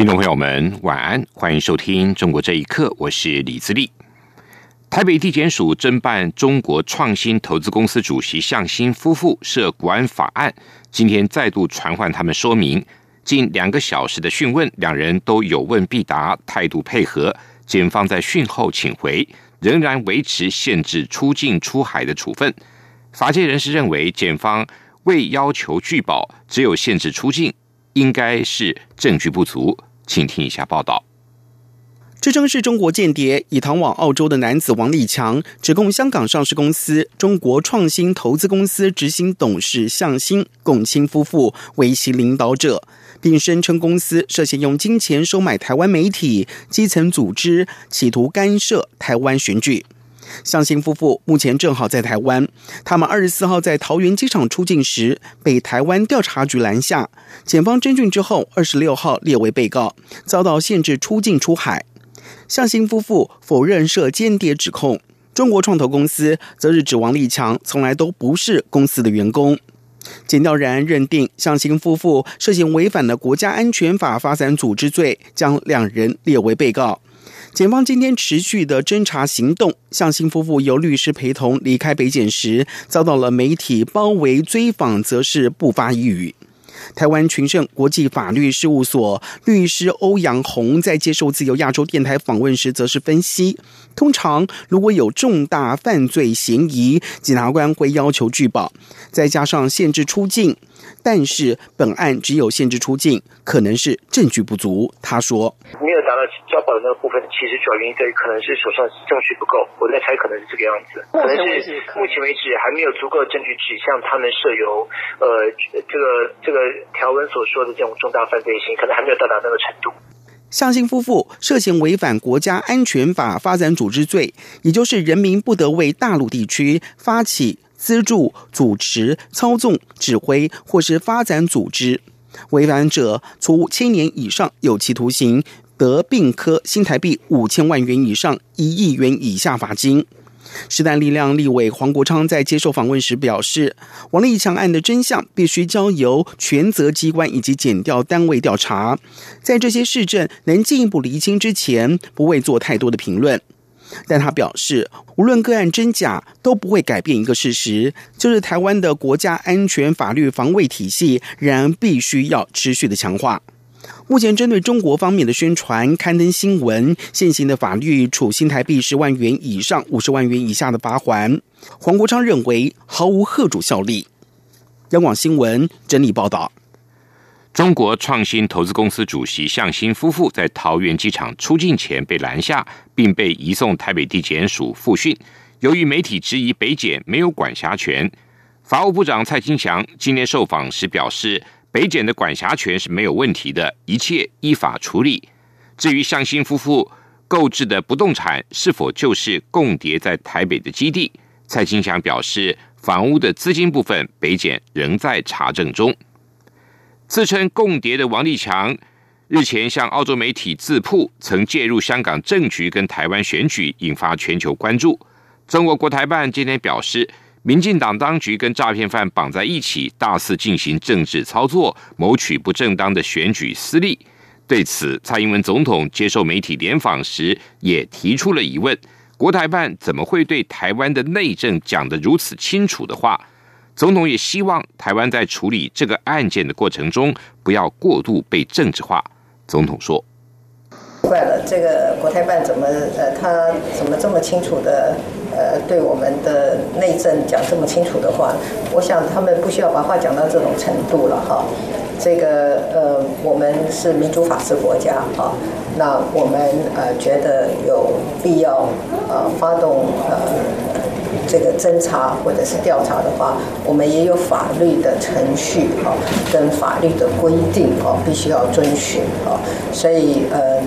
听众朋友们，晚安，欢迎收听《中国这一刻》，我是李自立。台北地检署侦办中国创新投资公司主席向新夫妇涉国安法案，今天再度传唤他们说明。近两个小时的讯问，两人都有问必答，态度配合。检方在讯后请回，仍然维持限制出境出海的处分。法界人士认为，检方未要求拒保，只有限制出境，应该是证据不足。请听一下报道。这称是中国间谍，已逃往澳洲的男子王立强，指控香港上市公司中国创新投资公司执行董事向新、龚清夫妇为其领导者，并声称公司涉嫌用金钱收买台湾媒体、基层组织，企图干涉台湾选举。向新夫妇目前正好在台湾，他们二十四号在桃园机场出境时被台湾调查局拦下，检方侦讯之后，二十六号列为被告，遭到限制出境出海。向新夫妇否认涉间谍指控，中国创投公司则是指王立强从来都不是公司的员工。检调人认定向新夫妇涉嫌违反了国家安全法发展组织罪，将两人列为被告。检方今天持续的侦查行动，向新夫妇由律师陪同离开北检时，遭到了媒体包围追访，则是不发一语。台湾群盛国际法律事务所律师欧阳红在接受自由亚洲电台访问时，则是分析：通常如果有重大犯罪嫌疑，检察官会要求拒保，再加上限制出境。但是本案只有限制出境，可能是证据不足。他说，没有达到交保的那个部分，其实主要原因在于可能是手上证据不够。我在猜，可能是这个样子。可能是目前为止还没有足够的证据指向他们设有呃这个这个条文所说的这种重大犯罪性，可能还没有到达那个程度。向信夫妇涉嫌违反国家安全法发展组织罪，也就是人民不得为大陆地区发起。资助、主持、操纵、指挥或是发展组织，违反者处千年以上有期徒刑，得并科新台币五千万元以上一亿元以下罚金。时代力量立委黄国昌在接受访问时表示，王立强案的真相必须交由权责机关以及检调单位调查，在这些市政能进一步厘清之前，不会做太多的评论。但他表示，无论个案真假，都不会改变一个事实，就是台湾的国家安全法律防卫体系仍然必须要持续的强化。目前针对中国方面的宣传刊登新闻，现行的法律处新台币十万元以上五十万元以下的罚款。黄国昌认为毫无贺主效力。央广新闻整理报道。中国创新投资公司主席向新夫妇在桃园机场出境前被拦下，并被移送台北地检署复讯。由于媒体质疑北检没有管辖权，法务部长蔡清祥今天受访时表示，北检的管辖权是没有问题的，一切依法处理。至于向新夫妇购置的不动产是否就是共谍在台北的基地，蔡清祥表示，房屋的资金部分北检仍在查证中。自称共谍的王立强日前向澳洲媒体自曝，曾介入香港政局跟台湾选举，引发全球关注。中国国台办今天表示，民进党当局跟诈骗犯绑在一起，大肆进行政治操作，谋取不正当的选举私利。对此，蔡英文总统接受媒体联访时也提出了疑问：国台办怎么会对台湾的内政讲得如此清楚的话？总统也希望台湾在处理这个案件的过程中不要过度被政治化。总统说：“怪了，这个国台办怎么呃，他怎么这么清楚的呃，对我们的内政讲这么清楚的话？我想他们不需要把话讲到这种程度了哈。这个呃，我们是民主法治国家哈，那我们呃觉得有必要呃发动呃。”这个侦查或者是调查的话，我们也有法律的程序哈，跟法律的规定哦，必须要遵循哦。所以呃，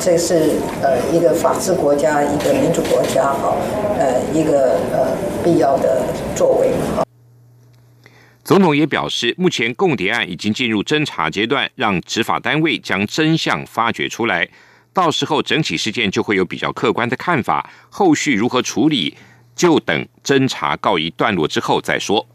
这是呃一个法治国家、一个民主国家哈，呃一个呃必要的作为哈。总统也表示，目前共谍案已经进入侦查阶段，让执法单位将真相发掘出来。到时候整体事件就会有比较客观的看法，后续如何处理，就等侦查告一段落之后再说。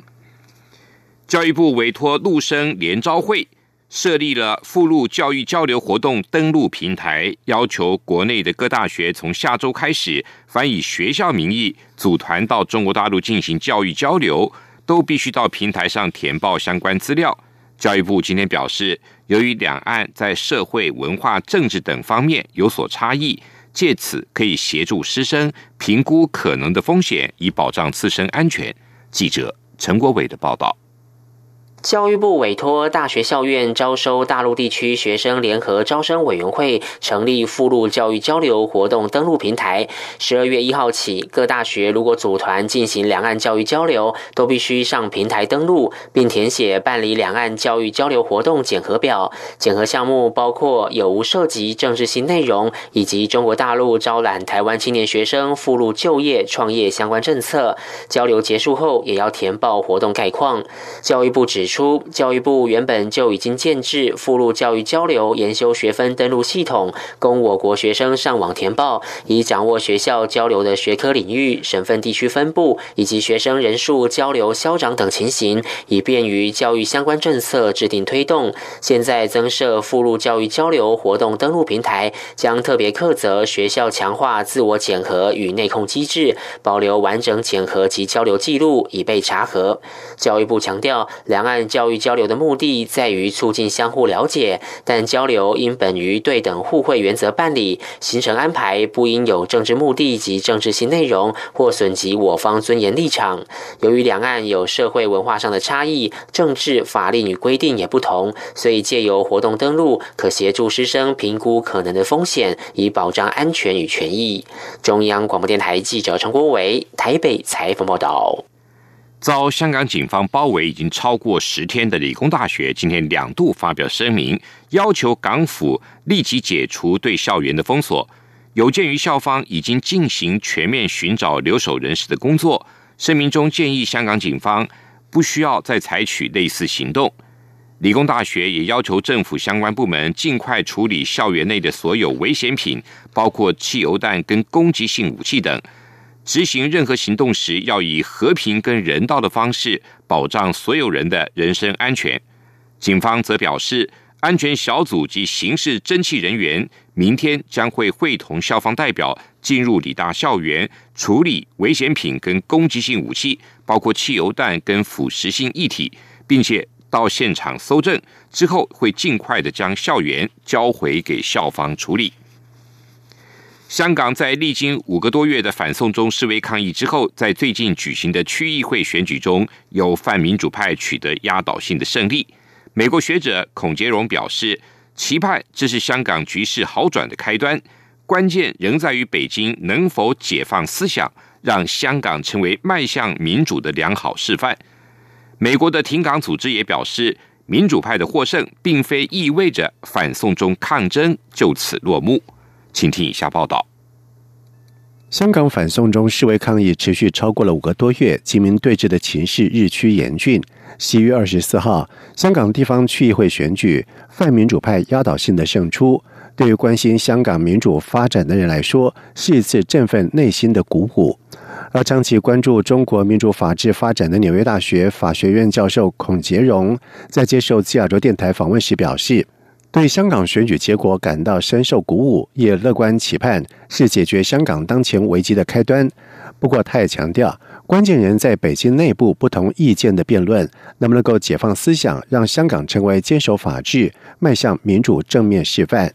教育部委托陆生联招会设立了附录教育交流活动登录平台，要求国内的各大学从下周开始，凡以学校名义组团到中国大陆进行教育交流，都必须到平台上填报相关资料。教育部今天表示，由于两岸在社会、文化、政治等方面有所差异，借此可以协助师生评估可能的风险，以保障自身安全。记者陈国伟的报道。教育部委托大学校院招收大陆地区学生联合招生委员会成立附录教育交流活动登录平台。十二月一号起，各大学如果组团进行两岸教育交流，都必须上平台登录，并填写办理两岸教育交流活动检核表。检核项目包括有无涉及政治性内容，以及中国大陆招揽台湾青年学生附录就业创业相关政策。交流结束后，也要填报活动概况。教育部指。出教育部原本就已经建制附录教育交流研修学分登录系统，供我国学生上网填报，以掌握学校交流的学科领域、省份地区分布以及学生人数、交流消长等情形，以便于教育相关政策制定推动。现在增设附录教育交流活动登录平台，将特别克责学校强化自我检核与内控机制，保留完整检核及交流记录，以备查核。教育部强调，两岸。教育交流的目的在于促进相互了解，但交流应本于对等互惠原则办理，行程安排不应有政治目的及政治性内容或损及我方尊严立场。由于两岸有社会文化上的差异，政治法令与规定也不同，所以借由活动登录，可协助师生评估可能的风险，以保障安全与权益。中央广播电台记者陈国伟台北采访报道。遭香港警方包围已经超过十天的理工大学，今天两度发表声明，要求港府立即解除对校园的封锁。有鉴于校方已经进行全面寻找留守人士的工作，声明中建议香港警方不需要再采取类似行动。理工大学也要求政府相关部门尽快处理校园内的所有危险品，包括汽油弹跟攻击性武器等。执行任何行动时，要以和平跟人道的方式保障所有人的人身安全。警方则表示，安全小组及刑事侦缉人员明天将会会同校方代表进入理大校园处理危险品跟攻击性武器，包括汽油弹跟腐蚀性液体，并且到现场搜证之后，会尽快的将校园交回给校方处理。香港在历经五个多月的反送中示威抗议之后，在最近举行的区议会选举中，由泛民主派取得压倒性的胜利。美国学者孔杰荣表示，期盼这是香港局势好转的开端，关键仍在于北京能否解放思想，让香港成为迈向民主的良好示范。美国的停港组织也表示，民主派的获胜，并非意味着反送中抗争就此落幕。请听以下报道：香港反送中示威抗议持续超过了五个多月，警民对峙的情势日趋严峻。七月二十四号，香港地方区议会选举，泛民主派压倒性的胜出，对于关心香港民主发展的人来说，是一次振奋内心的鼓舞。而长期关注中国民主法治发展的纽约大学法学院教授孔杰荣，在接受西亚洲电台访问时表示。对香港选举结果感到深受鼓舞，也乐观期盼是解决香港当前危机的开端。不过，他也强调，关键人在北京内部不同意见的辩论，能不能够解放思想，让香港成为坚守法治、迈向民主正面示范。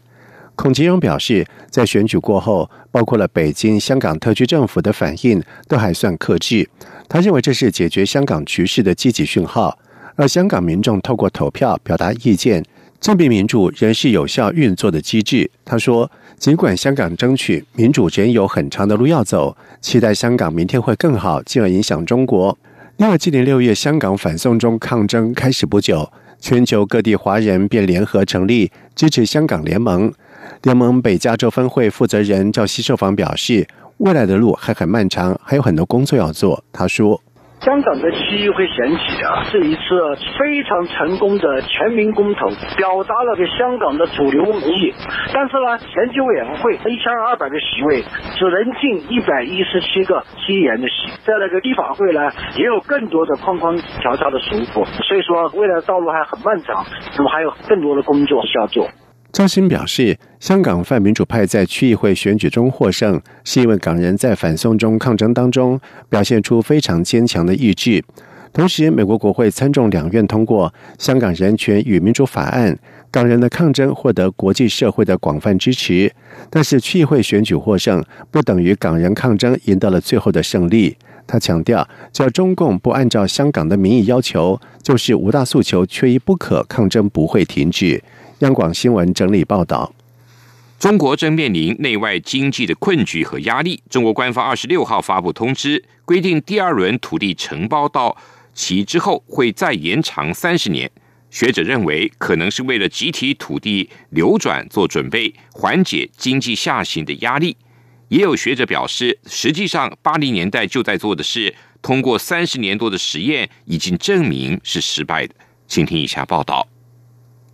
孔吉荣表示，在选举过后，包括了北京、香港特区政府的反应都还算克制。他认为这是解决香港局势的积极讯号，而香港民众透过投票表达意见。证明民主仍是有效运作的机制。他说，尽管香港争取民主仍有很长的路要走，期待香港明天会更好，进而影响中国。另外，今年六月香港反送中抗争开始不久，全球各地华人便联合成立支持香港联盟。联盟北加州分会负责人赵西受访表示，未来的路还很漫长，还有很多工作要做。他说。香港的区议会选举啊，是一次非常成功的全民公投，表达了给香港的主流民意。但是呢，选举委员会一千二百个席位只能进一百一十七个议员的席，在那个立法会呢，也有更多的框框条条的束缚。所以说，未来的道路还很漫长，那么还有更多的工作需要做。赵新表示，香港泛民主派在区议会选举中获胜，是因为港人在反送中抗争当中表现出非常坚强的意志。同时，美国国会参众两院通过《香港人权与民主法案》，港人的抗争获得国际社会的广泛支持。但是，区议会选举获胜不等于港人抗争赢得了最后的胜利。他强调，只要中共不按照香港的民意要求，就是五大诉求缺一不可，抗争不会停止。央广新闻整理报道：中国正面临内外经济的困局和压力。中国官方二十六号发布通知，规定第二轮土地承包到期之后会再延长三十年。学者认为，可能是为了集体土地流转做准备，缓解经济下行的压力。也有学者表示，实际上八零年代就在做的事，通过三十年多的实验，已经证明是失败的。请听以下报道。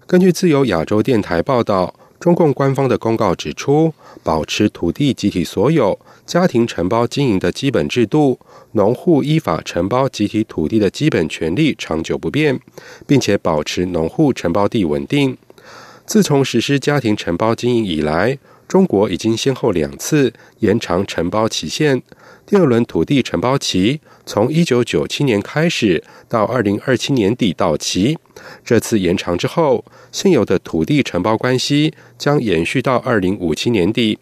根据自由亚洲电台报道，中共官方的公告指出，保持土地集体所有、家庭承包经营的基本制度，农户依法承包集体土地的基本权利长久不变，并且保持农户承包地稳定。自从实施家庭承包经营以来，中国已经先后两次延长承包期限。第二轮土地承包期从一九九七年开始，到二零二七年底到期。这次延长之后，现有的土地承包关系将延续到二零五七年底。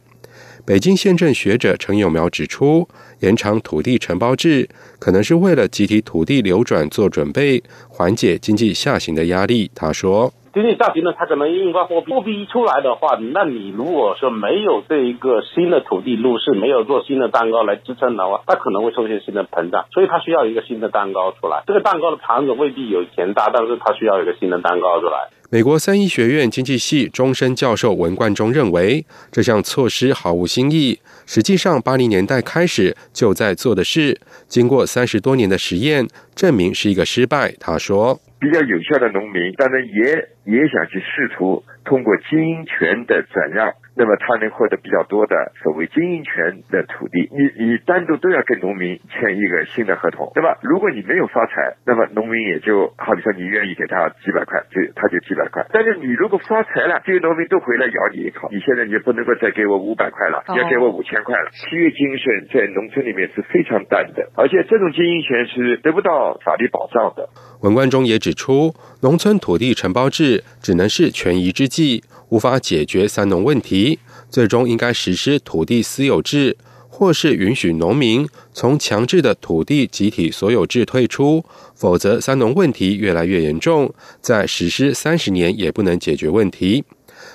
北京宪政学者陈永苗指出，延长土地承包制可能是为了集体土地流转做准备，缓解经济下行的压力。他说。经济下行呢，它可能印发货币，货币一出来的话，那你如果说没有这一个新的土地入市，没有做新的蛋糕来支撑的话，它可能会出现新的膨胀，所以它需要一个新的蛋糕出来。这个蛋糕的盘子未必有钱大，但是它需要一个新的蛋糕出来。美国三一学院经济系终身教授文冠中认为，这项措施毫无新意，实际上八零年代开始就在做的事，经过三十多年的实验，证明是一个失败。他说。比较有效的农民，当然也也想去试图通过经营权的转让。那么他能获得比较多的所谓经营权的土地，你你单独都要跟农民签一个新的合同，对吧？如果你没有发财，那么农民也就好比说你愿意给他几百块，就他就几百块。但是你如果发财了，这些农民都回来咬你一口，你现在你不能够再给我五百块了，要给我五千块了。契约精神在农村里面是非常淡的，而且这种经营权是得不到法律保障的。文冠中也指出，农村土地承包制只能是权宜之计。无法解决三农问题，最终应该实施土地私有制，或是允许农民从强制的土地集体所有制退出，否则三农问题越来越严重，在实施三十年也不能解决问题。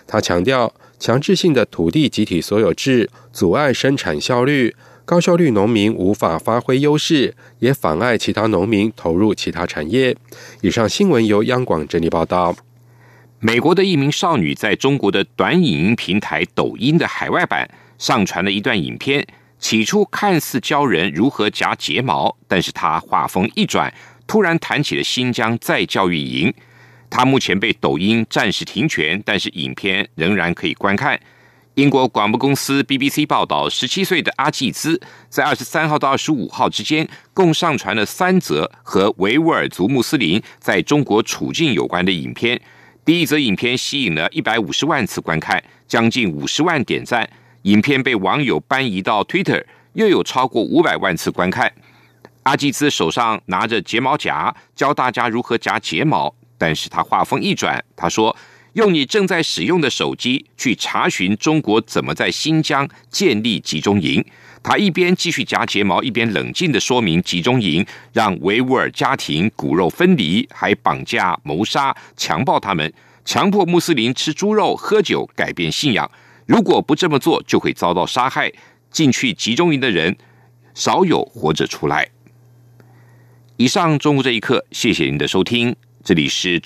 他强调，强制性的土地集体所有制阻碍生产效率，高效率农民无法发挥优势，也妨碍其他农民投入其他产业。以上新闻由央广整理报道。美国的一名少女在中国的短影音平台抖音的海外版上传了一段影片，起初看似教人如何夹睫毛，但是她话锋一转，突然谈起了新疆再教育营。她目前被抖音暂时停权，但是影片仍然可以观看。英国广播公司 BBC 报道，十七岁的阿季兹在二十三号到二十五号之间，共上传了三则和维吾尔族穆斯林在中国处境有关的影片。第一则影片吸引了一百五十万次观看，将近五十万点赞。影片被网友搬移到 Twitter，又有超过五百万次观看。阿基兹手上拿着睫毛夹，教大家如何夹睫毛。但是他话锋一转，他说：“用你正在使用的手机去查询中国怎么在新疆建立集中营。”他一边继续夹睫毛，一边冷静的说明集中营让维吾尔家庭骨肉分离，还绑架、谋杀、强暴他们。强迫穆斯林吃猪肉、喝酒，改变信仰。如果不这么做，就会遭到杀害。进去集中营的人少有活着出来。以上中午这一刻，谢谢您的收听，这里是。